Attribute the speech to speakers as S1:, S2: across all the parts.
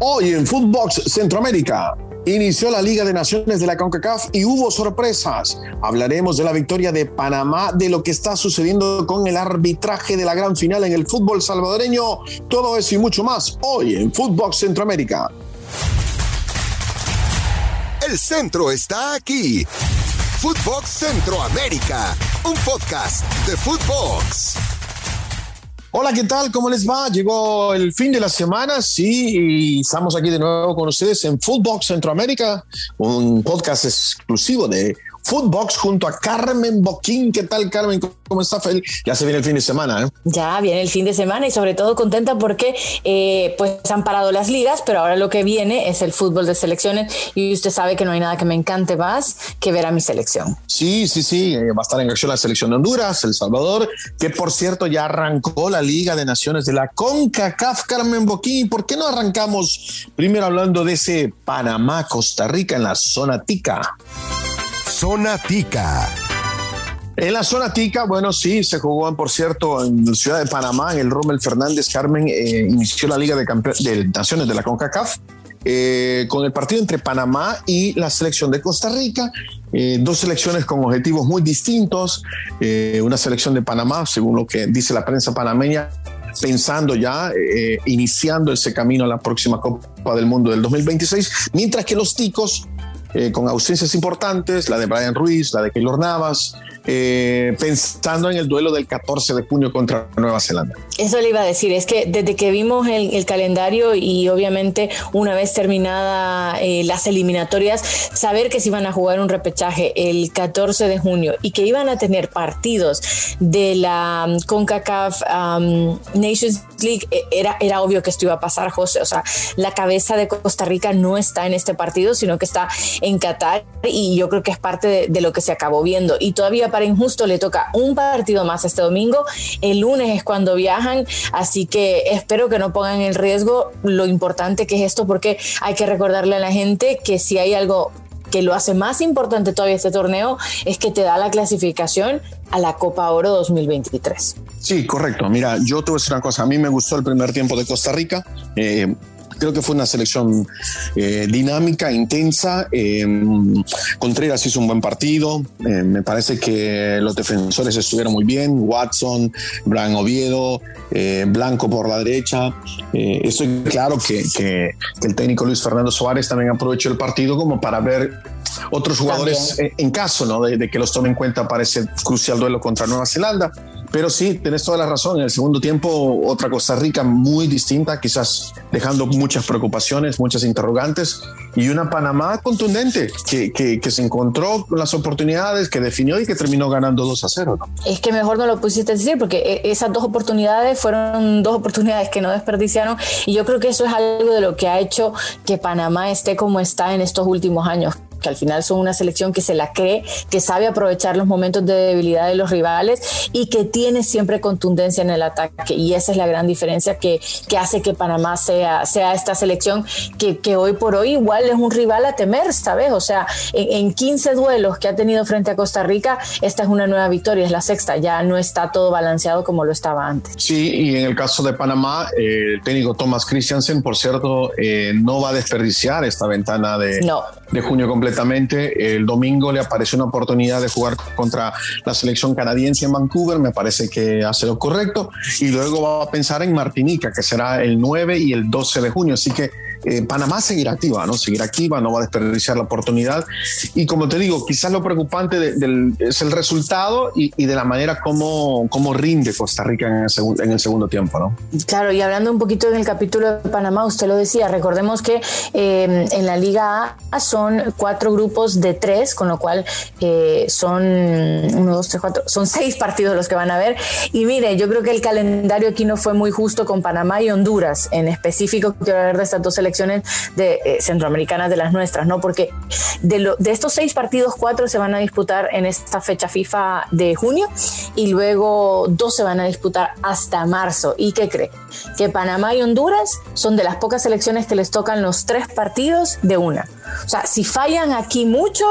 S1: Hoy en Footbox Centroamérica inició la Liga de Naciones de la CONCACAF y hubo sorpresas. Hablaremos de la victoria de Panamá, de lo que está sucediendo con el arbitraje de la gran final en el fútbol salvadoreño. Todo eso y mucho más hoy en Footbox Centroamérica.
S2: El centro está aquí. Footbox Centroamérica, un podcast de Footbox.
S1: Hola, ¿qué tal? ¿Cómo les va? Llegó el fin de la semana, sí, y estamos aquí de nuevo con ustedes en Footbox Centroamérica, un podcast exclusivo de Footbox junto a Carmen Boquín. ¿Qué tal, Carmen? ¿Cómo está, Fel? Ya se viene el fin de semana, ¿eh?
S3: Ya viene el fin de semana y sobre todo contenta porque eh, pues han parado las ligas, pero ahora lo que viene es el fútbol de selecciones y usted sabe que no hay nada que me encante más que ver a mi selección.
S1: Sí, sí, sí, eh, va a estar en acción la selección de Honduras, El Salvador, que por cierto ya arrancó la Liga de Naciones de la CONCACAF, Carmen Boquín. ¿Por qué no arrancamos primero hablando de ese Panamá-Costa Rica en la zona tica?
S2: Zona Tica.
S1: En la zona tica, bueno, sí, se jugó, por cierto, en la ciudad de Panamá, en el Rommel Fernández Carmen, eh, inició la Liga de, de Naciones de la CONCACAF. Eh, con el partido entre Panamá y la selección de Costa Rica, eh, dos selecciones con objetivos muy distintos, una selección de Panamá, según lo que dice la prensa panameña, pensando ya, iniciando ese camino a la próxima Copa del Mundo del 2026, mientras que los ticos eh, con ausencias importantes, la de Brian Ruiz, la de Keylor Navas, eh, pensando en el duelo del 14 de junio contra Nueva Zelanda.
S3: Eso le iba a decir, es que desde que vimos el, calendario y obviamente una vez terminada eh, las eliminatorias, saber que se iban a jugar un repechaje el 14 de junio y que iban a tener partidos de la um, CONCACAF um, Nations League, eh, era, era obvio que esto iba a pasar, José. O sea, la cabeza de Costa Rica no está en este partido, sino que está en Qatar y yo creo que es parte de, de lo que se acabó viendo. Y todavía para Injusto le toca un partido más este domingo. El lunes es cuando viajan, así que espero que no pongan en riesgo lo importante que es esto, porque hay que recordarle a la gente que si hay algo que lo hace más importante todavía este torneo es que te da la clasificación a la Copa Oro 2023.
S1: Sí, correcto. Mira, yo te voy a decir una cosa. A mí me gustó el primer tiempo de Costa Rica. Eh, Creo que fue una selección eh, dinámica, intensa. Eh, Contreras hizo un buen partido. Eh, me parece que los defensores estuvieron muy bien. Watson, Brian Oviedo, Blanco por la derecha. estoy claro que, que, el técnico Luis Fernando Suárez también aprovechó el partido como para ver otros jugadores en caso ¿no? de, de, que los tome en cuenta para ese crucial duelo contra Nueva Zelanda. Pero sí, tenés toda la razón. En el segundo tiempo, otra Costa Rica muy distinta, quizás dejando muchas preocupaciones, muchas interrogantes, y una Panamá contundente que, que, se encontró con las oportunidades, que definió y que terminó ganando 2 a 0. ¿no?
S3: Es que mejor no lo pusiste decir, porque e, esas dos oportunidades fueron dos oportunidades que no desperdiciaron, y yo creo que eso es algo de lo que ha hecho que Panamá esté como está en estos últimos años que al final son una selección que se la cree, que sabe aprovechar los momentos de debilidad de los rivales y que tiene siempre contundencia en el ataque. Y esa es la gran diferencia que, que hace que Panamá sea, sea esta selección que, que, hoy por hoy igual es un rival a temer, ¿sabes? O sea, en, en, 15 duelos que ha tenido frente a Costa Rica, esta es una nueva victoria, es la sexta, ya no está todo balanceado como lo estaba antes.
S1: Sí, y en el caso de Panamá, eh, el técnico Thomas Christiansen, por cierto, eh, no va a desperdiciar esta ventana de, no. de junio completo completamente. El domingo le apareció una oportunidad de jugar contra la selección canadiense en Vancouver, me parece que hace lo correcto, y luego va a pensar en Martinica, que será el 9 y el 12 de junio. Así que eh, Panamá seguirá activa, ¿no? Seguirá activa, no va a desperdiciar la oportunidad. Y como te digo, quizás lo preocupante es el resultado y, de la manera como, como rinde Costa Rica en el, en el, segundo tiempo, ¿no?
S3: Claro, y hablando un poquito en el capítulo de Panamá, usted lo decía, recordemos que eh, en la Liga A son cuatro grupos de tres, con lo cual eh, son uno, dos, tres, cuatro, son seis partidos los que van a ver. Y mire, yo creo que el calendario aquí no fue muy justo con Panamá y Honduras, en específico, quiero hablar de estas dos selecciones de, eh, centroamericanas de las nuestras, ¿no? Porque de, de estos seis partidos, cuatro se van a disputar en esta fecha FIFA de junio y luego dos se van a disputar hasta marzo. ¿Y qué cree? Que Panamá y Honduras son de las pocas selecciones que les tocan los tres partidos de una. O sea, si fallan aquí mucho,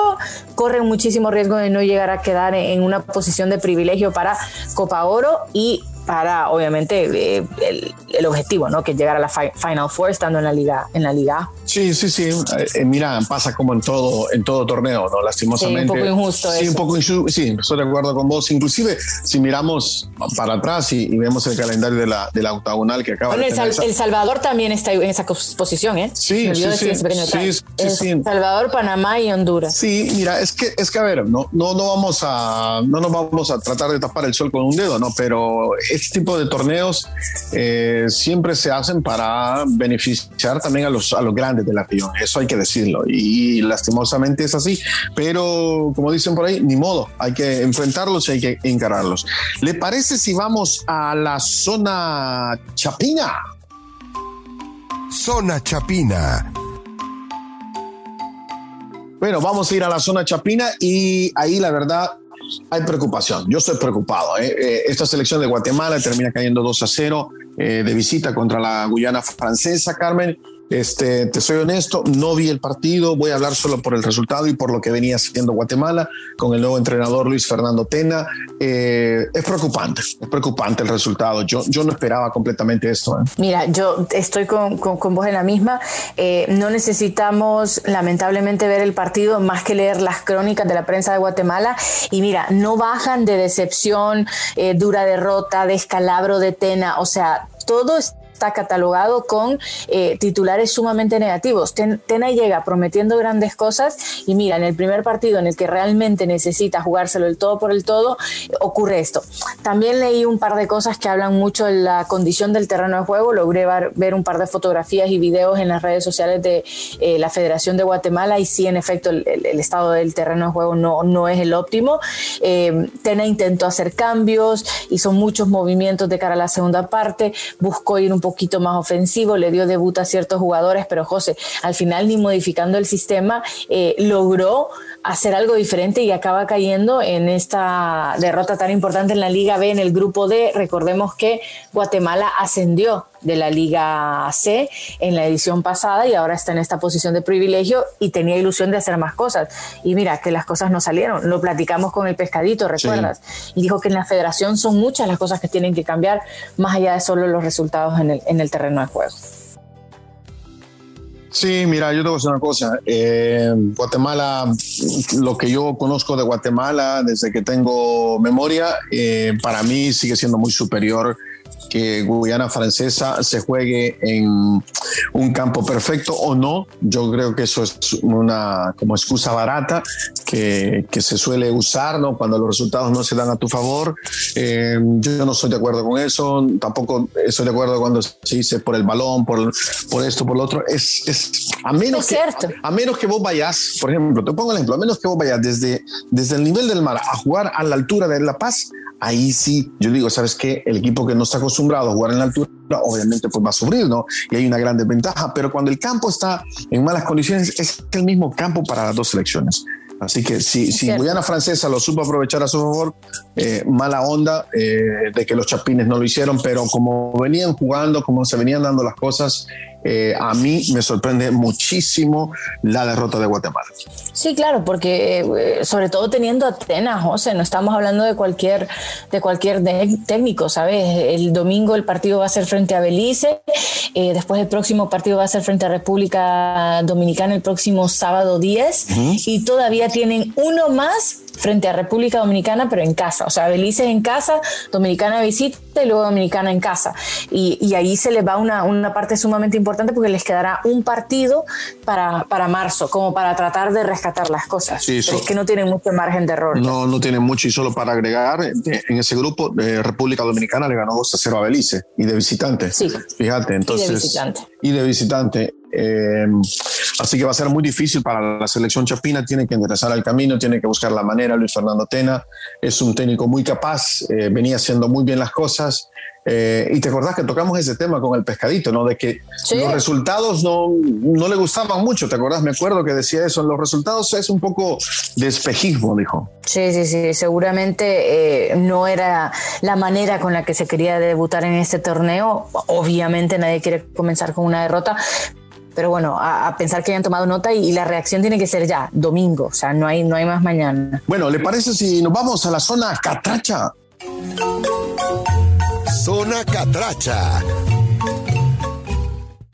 S3: corren muchísimo riesgo de no llegar a quedar en una posición de privilegio para Copa Oro y para obviamente eh, el, objetivo, ¿no? Que llegar a la Final Four estando en la liga, en la liga.
S1: Sí, sí, sí. Eh, mira, pasa como en todo, en todo torneo, ¿no? Lastimosamente.
S3: Sí, un poco injusto.
S1: Sí, un poco injusto. Sí, estoy de acuerdo con vos. Inclusive, si miramos para atrás y, vemos el calendario de la, de la octagonal que acaba de
S3: el, el, Salvador también está en esa posición, ¿eh?
S1: Sí, sí, sí, sí,
S3: sí, Salvador, Panamá y Honduras.
S1: Sí, mira, es que, es que a ver, no, no, no vamos a, no nos vamos a tratar de tapar el sol con un dedo, ¿no? Pero este tipo de torneos eh, siempre se hacen para beneficiar también a los, a los grandes de la región. Eso hay que decirlo. Y, lastimosamente es así. Pero como dicen por ahí, ni modo. Hay que enfrentarlos y hay que encararlos. ¿Le parece si vamos a la zona chapina?
S2: Zona chapina.
S1: Bueno, vamos a ir a la zona chapina y ahí la verdad hay preocupación. Yo estoy preocupado. ¿eh? Eh, esta selección de Guatemala termina cayendo 2 a 0 eh, de visita contra la Guyana francesa, Carmen. Este, te soy honesto, no vi el partido, voy a hablar solo por el resultado y por lo que venía haciendo Guatemala con el nuevo entrenador Luis Fernando Tena. Eh, es preocupante, es preocupante el resultado. Yo, yo no esperaba completamente esto. ¿eh?
S3: Mira, yo estoy con, con, vos en la misma. Eh, no necesitamos lamentablemente ver el partido más que leer las crónicas de la prensa de Guatemala. Y mira, no bajan de decepción, dura derrota, descalabro de Tena. O sea, todo es está catalogado con eh, titulares sumamente negativos. Tena llega prometiendo grandes cosas y mira, en el primer partido en el que realmente necesita jugárselo el todo por el todo, ocurre esto. También leí un par de cosas que hablan mucho de la condición del terreno de juego. Logré ver, un par de fotografías y videos en las redes sociales de eh, la Federación de Guatemala y sí, en efecto, el, estado del terreno de juego no, no es el óptimo. Eh, Tena intentó hacer cambios, hizo muchos movimientos de cara a la segunda parte, buscó ir un poco poquito más ofensivo, le dio debut a ciertos jugadores, pero José, al final ni modificando el sistema, eh, logró hacer algo diferente y acaba cayendo en esta derrota tan importante en la Liga B, en el grupo D. Recordemos que Guatemala ascendió de la Liga C en la edición pasada y ahora está en esta posición de privilegio y tenía ilusión de hacer más cosas. Y mira que las cosas no salieron. Lo platicamos con el pescadito, ¿recuerdas? Y dijo que en la federación son muchas las cosas que tienen que cambiar más allá de solo los resultados en el, en el terreno de juego.
S1: Sí, mira, yo te voy a decir una cosa. Eh, Guatemala, lo que yo conozco de Guatemala desde que tengo memoria, eh, para mí sigue siendo muy superior que Guyana Francesa se juegue en un campo perfecto o no. Yo creo que eso es una como excusa barata que, que se suele usar ¿no? cuando los resultados no se dan a tu favor. Eh, yo no estoy de acuerdo con eso. Tampoco estoy de acuerdo cuando se dice por el balón, por, por esto, por lo otro. Es, es a menos que a menos que vos vayas, por ejemplo, te pongo el ejemplo, a menos que vos vayas desde, desde el nivel del mar a jugar a la altura de La Paz, ahí sí, yo digo, ¿sabes qué? El equipo que no está acostumbrado a jugar en la altura, obviamente pues va a sufrir, ¿no? Y hay una gran desventaja, pero cuando el campo está en malas condiciones, es el mismo campo para las dos selecciones. Así que si, si Guyana Francesa lo supo aprovechar a su favor, eh, mala onda eh, de que los chapines no lo hicieron, pero como venían jugando, como se venían dando las cosas, eh, a mí me sorprende muchísimo la derrota de Guatemala.
S3: Sí, claro, porque eh, sobre todo teniendo a Tena, José, no estamos hablando de cualquier, de cualquier técnico, ¿sabes? El domingo el partido va a ser frente a Belice, eh, después el próximo partido va a ser frente a República Dominicana el próximo sábado 10 y todavía tienen uno más frente a República Dominicana, pero en casa. O sea, Belice en casa, Dominicana visita y luego Dominicana en casa. Y, y ahí se les va una, una, parte sumamente importante porque les quedará un partido para, para marzo, como para tratar de rescatar las cosas. Sí, pero es que no tienen mucho margen de error.
S1: No, no tienen mucho. Y solo para agregar, en ese grupo, de República Dominicana le ganó 2 a 0 a Belice y de visitante.
S3: Sí.
S1: Fíjate, entonces. Y de visitante. Y de visitante. Eh, así que va a ser muy difícil para la selección chapina, tiene que enderezar el camino, tiene que buscar la manera. Luis Fernando Tena es un técnico muy capaz, eh, venía haciendo muy bien las cosas. Eh, y te acordás que tocamos ese tema con el pescadito, ¿no? De que los resultados no, no le gustaban mucho, ¿te acordás? Me acuerdo que decía eso, los resultados es un poco de espejismo, dijo.
S3: Sí, sí, sí, seguramente no era la manera con la que se quería debutar en este torneo. Obviamente nadie quiere comenzar con una derrota, pero bueno, a, pensar que hayan tomado nota y, la reacción tiene que ser ya, domingo, o sea, no hay, no hay más mañana.
S1: Bueno, ¿le parece si nos vamos a la zona catracha?
S2: Zona Catracha.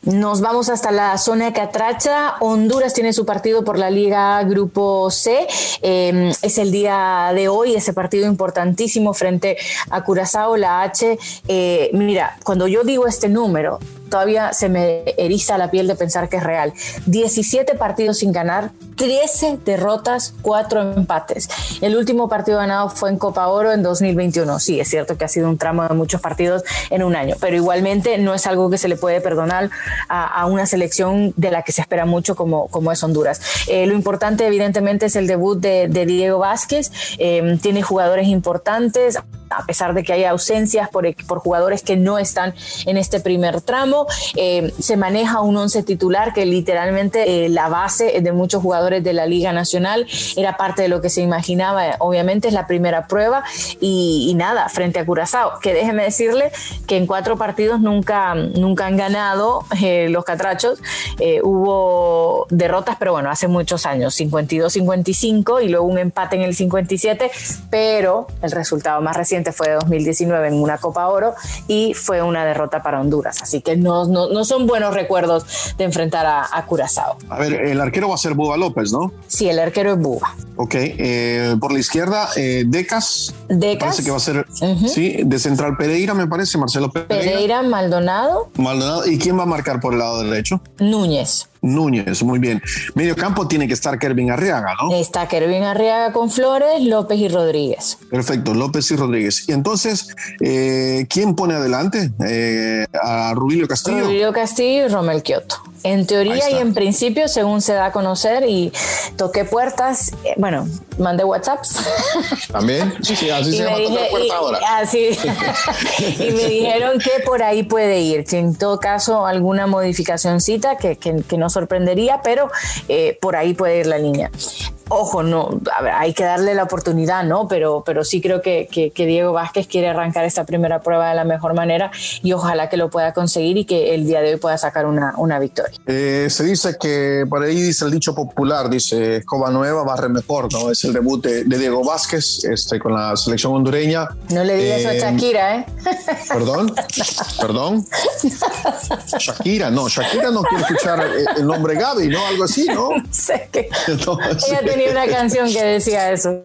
S3: Nos vamos hasta la zona de Catracha. Honduras tiene su partido por la Liga Grupo C. Em, es el día de hoy, ese partido importantísimo frente a Curazao, la H. Eh, mira, cuando yo digo este número, todavía se me eriza la piel de pensar que es real. 17 partidos sin ganar, 13 derrotas, 4 empates. El último partido ganado fue en Copa Oro en 2021. Sí, es cierto que ha sido un tramo de muchos partidos en un año, pero igualmente no es algo que se le puede perdonar a, una selección de la que se espera mucho como, como es Honduras. Eh, lo importante evidentemente es el debut de, Diego Vázquez. Eh, tiene jugadores importantes, a pesar de que hay ausencias por, por jugadores que no están en este primer tramo. Eh, se maneja un once titular que literalmente eh, la base de muchos jugadores de la Liga Nacional era parte de lo que se imaginaba. Obviamente es la primera prueba y, nada, frente a Curazao, que déjeme decirle que en cuatro partidos nunca, nunca han ganado eh, los catrachos. hubo derrotas, pero bueno, hace muchos años, 52-55 y luego un empate en el 57, pero el resultado más reciente fue de 2019 en una Copa Oro y fue una derrota para Honduras. Así que no, no, son buenos recuerdos de enfrentar a, Curazao.
S1: A ver, el arquero va a ser Buba López, ¿no?
S3: Sí, el arquero es Buba.
S1: Ok, eh, por la izquierda, eh, Decas.
S3: Decas.
S1: Parece que va a ser, sí, de Central Pereira, me parece, Marcelo Pereira.
S3: Pereira, Maldonado.
S1: Maldonado. ¿Y quién va a marcar por el lado derecho?
S3: Núñez.
S1: Núñez, muy bien. Medio campo tiene que estar Kervin Arriaga, ¿no?
S3: Está Kervin Arriaga con Flores, López y Rodríguez.
S1: Perfecto, López y Rodríguez. Y entonces, eh, ¿quién pone adelante? Eh, a Rubilio Castillo.
S3: Rubilio Castillo y Romel Kioto. En teoría y en principio, según se da a conocer y toqué puertas, eh, bueno, mandé WhatsApps.
S1: También, sí, sí, así se llama puerta ahora.
S3: Así, y me dijeron que por ahí puede ir, que en todo caso alguna modificacióncita que, que, que nos sorprendería, pero eh, por ahí puede ir la línea ojo, no, hay que darle la oportunidad, ¿no? Pero, pero sí creo que, que, Diego Vázquez quiere arrancar esta primera prueba de la mejor manera y ojalá que lo pueda conseguir y que el día de hoy pueda sacar una, una victoria.
S1: Eh, se dice que por ahí dice el dicho popular, dice escoba nueva, barre mejor, ¿no? Es el debut de, Diego Vázquez este, con la selección hondureña.
S3: No le digas eso a eh, Shakira, ¿eh?
S1: Perdón, perdón. Shakira, no, Shakira no quiere escuchar el nombre Gaby, ¿no? Algo así, ¿no?
S3: sé que una canción que decía eso.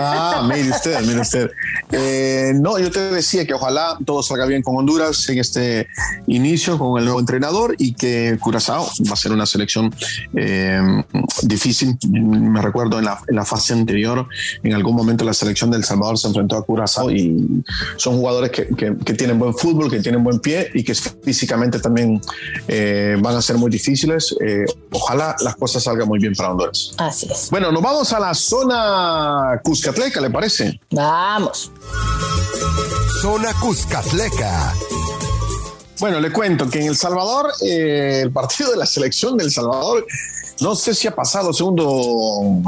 S1: Ah, mire usted, mire usted. Eh, no, yo te decía que ojalá todo salga bien con Honduras en este inicio con el nuevo entrenador y que Curazao va a ser una selección eh, difícil. Me recuerdo en la, en la, fase anterior, en algún momento la selección del Salvador se enfrentó a Curazao y son jugadores que, que, tienen buen fútbol, que tienen buen pie y que físicamente también eh, van a ser muy difíciles. ojalá las cosas salgan muy bien para Honduras.
S3: Así es.
S1: Bueno, nos vamos a la zona Cuscatleca, ¿le parece?
S3: Vamos.
S2: Zona Cuscatleca.
S1: Bueno, le cuento que en El Salvador, eh, el partido de la selección del Salvador no sé si ha pasado segundo,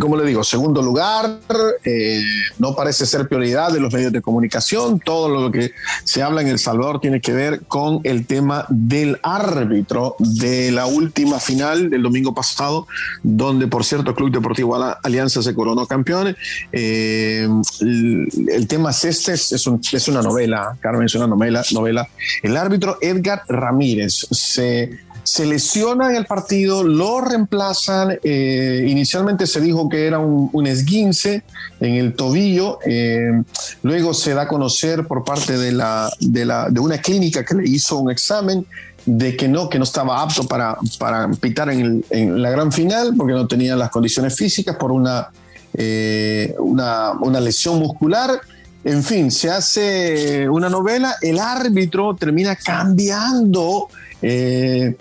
S1: ¿cómo le digo? Segundo lugar. Eh, no parece ser prioridad de los medios de comunicación. Todo lo que se habla en El Salvador tiene que ver con el tema del árbitro de la última final del domingo pasado, donde, por cierto, el Club Deportivo Alianza se coronó campeón. Eh, el, tema es este, es, es una novela, Carmen, es una novela, novela. El árbitro Edgar Ramírez se se lesiona en el partido, lo reemplazan. Eh, inicialmente se dijo que era un, esguince en el tobillo. Eh, luego se da a conocer por parte de, la, de, una clínica que le hizo un examen de que no, que no estaba apto para, para pitar en, la gran final porque no tenía las condiciones físicas por eh, una, una lesión muscular. En fin, se hace una novela, el árbitro termina cambiando eh,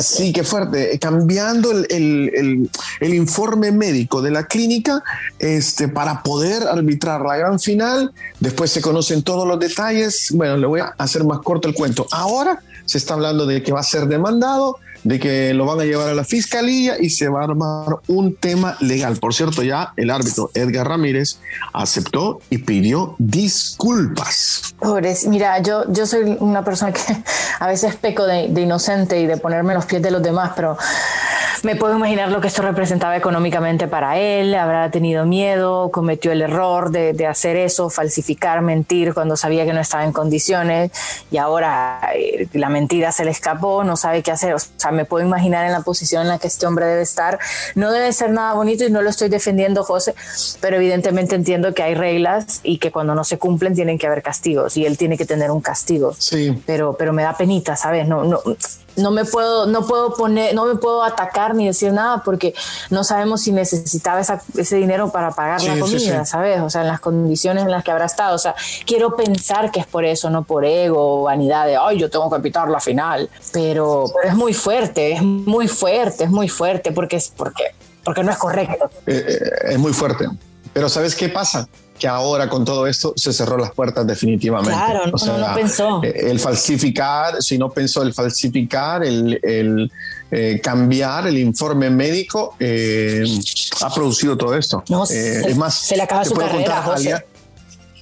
S1: sí, qué fuerte. Eh, cambiando el, informe médico de la clínica este, para poder arbitrar la gran final. Después se conocen todos los detalles. Bueno, le voy a hacer más corto el cuento. Ahora se está hablando de que va a ser demandado de que lo van a llevar a la fiscalía y se va a armar un tema legal. Por cierto, ya el árbitro Edgar Ramírez aceptó y pidió disculpas.
S3: Pobres, mira, yo, yo soy una persona que a veces peco de, inocente y de ponerme los pies de los demás, pero me puedo imaginar lo que esto representaba económicamente para él, habrá tenido miedo, cometió el error de, de hacer eso, falsificar, mentir cuando sabía que no estaba en condiciones y ahora eh, la mentira se le escapó, no sabe qué hacer. O sea, me puedo imaginar en la posición en la que este hombre debe estar. No debe ser nada bonito y no lo estoy defendiendo, José, pero evidentemente entiendo que hay reglas y que cuando no se cumplen tienen que haber castigos y él tiene que tener un castigo.
S1: Sí.
S3: Pero, pero me da penita, ¿sabes? No, no, no me puedo, no puedo poner, no me puedo atacar ni decir nada porque no sabemos si necesitaba ese dinero para pagar la comida, ¿sabes? O sea, en las condiciones en las que habrá estado. O sea, quiero pensar que es por eso, no por ego o vanidad de, ay, yo tengo que pitar la final. Pero, pero es muy fuerte, es muy fuerte, es muy fuerte porque es porque, porque no es correcto.
S1: Eh, eh, es muy fuerte. Pero ¿sabes qué pasa? Que ahora con todo esto se cerró las puertas definitivamente.
S3: Claro, no, no pensó.
S1: Eh, el falsificar, si no pensó el falsificar, el, el eh, cambiar el informe médico, eh, ha producido todo esto.
S3: No, se, es más, se le acaba su carrera, José.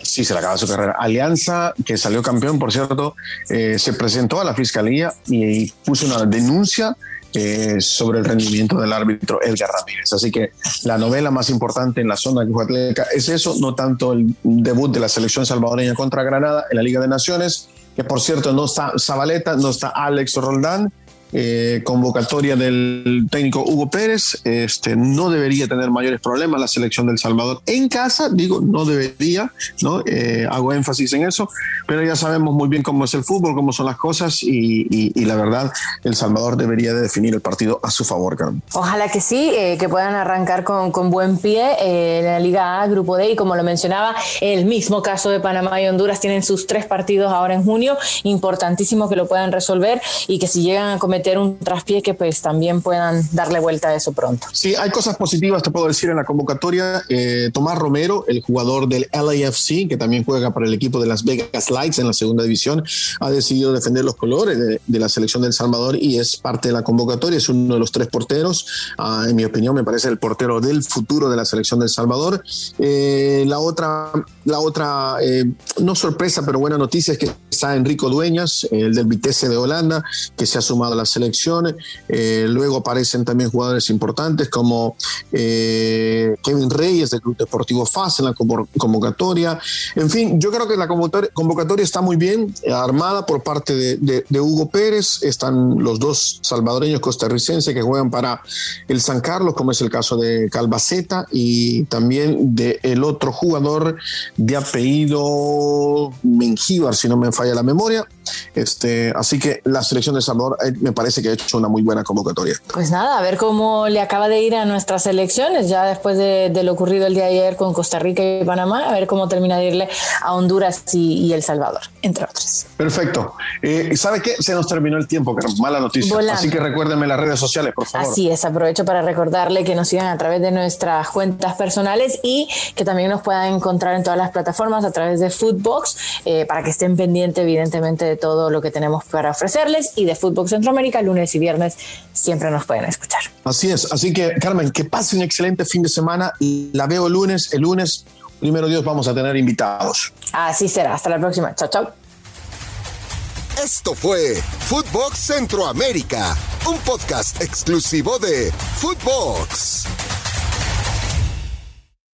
S1: Sí, se le acaba su carrera. Alianza, que salió campeón, por cierto, se presentó a la fiscalía y puso una denuncia eh, sobre el rendimiento del árbitro Edgar Ramírez. Así que la novela más importante en la zona Atlética es eso, no tanto el debut de la selección salvadoreña contra Granada en la Liga de Naciones, que por cierto no está Zabaleta, no está Alex Roldán, eh, convocatoria del técnico Hugo Pérez. Este, no debería tener mayores problemas la selección del Salvador en casa, digo, no debería, ¿no? Eh, hago énfasis en eso, pero ya sabemos muy bien cómo es el fútbol, cómo son las cosas y, la verdad, El Salvador debería de definir el partido a su favor, Carmen.
S3: Ojalá que sí, eh, que puedan arrancar con, con buen pie en la Liga A, Grupo D y como lo mencionaba, el mismo caso de Panamá y Honduras tienen sus tres partidos ahora en junio, importantísimo que lo puedan resolver y que si llegan a cometer un traspié que pues también puedan darle vuelta a eso pronto.
S1: Sí, hay cosas positivas, te puedo decir, en la convocatoria. Eh, Tomás Romero, el jugador del LAFC, que también juega para el equipo de Las Vegas Lights en la segunda división, ha decidido defender los colores de, la selección del Salvador y es parte de la convocatoria, es uno de los tres porteros. Ah, en mi opinión, me parece el portero del futuro de la selección del Salvador. Eh, la otra, la otra eh, no sorpresa, pero buena noticia es que está Enrico Dueñas, el del Vitesse de Holanda, que se ha sumado a la selección. Eh, luego aparecen también jugadores importantes como eh, Kevin Reyes del Club Deportivo FAS en la convocatoria. En fin, yo creo que la convocatoria está muy bien eh, armada por parte de, Hugo Pérez. Están los dos salvadoreños costarricenses que juegan para el San Carlos, como es el caso de Calvaceta y también de el otro jugador de apellido Mengíbar, si no me falla la memoria. Este, así que la selección de Salvador me parece que ha hecho una muy buena convocatoria.
S3: Pues nada, a ver cómo le acaba de ir a nuestras elecciones, ya después de, lo ocurrido el día de ayer con Costa Rica y Panamá, a ver cómo termina de irle a Honduras y, El Salvador, entre otros.
S1: Perfecto. Eh, ¿Sabe qué? Se nos terminó el tiempo, que mala noticia. Así que recuérdenme las redes sociales, por favor.
S3: Así es, aprovecho para recordarle que nos sigan a través de nuestras cuentas personales y que también nos puedan encontrar en todas las plataformas a través de Footbox, eh, para que estén pendientes, evidentemente, de todo lo que tenemos para ofrecerles y de Footbox Centroamérica lunes y viernes, siempre nos pueden escuchar.
S1: Así es, así que Carmen, que pase un excelente fin de semana. La veo el lunes, el lunes, primero Dios, vamos a tener invitados.
S3: Así será, hasta la próxima. Chao, chao.
S2: Esto fue Footbox Centroamérica, un podcast exclusivo de Footbox.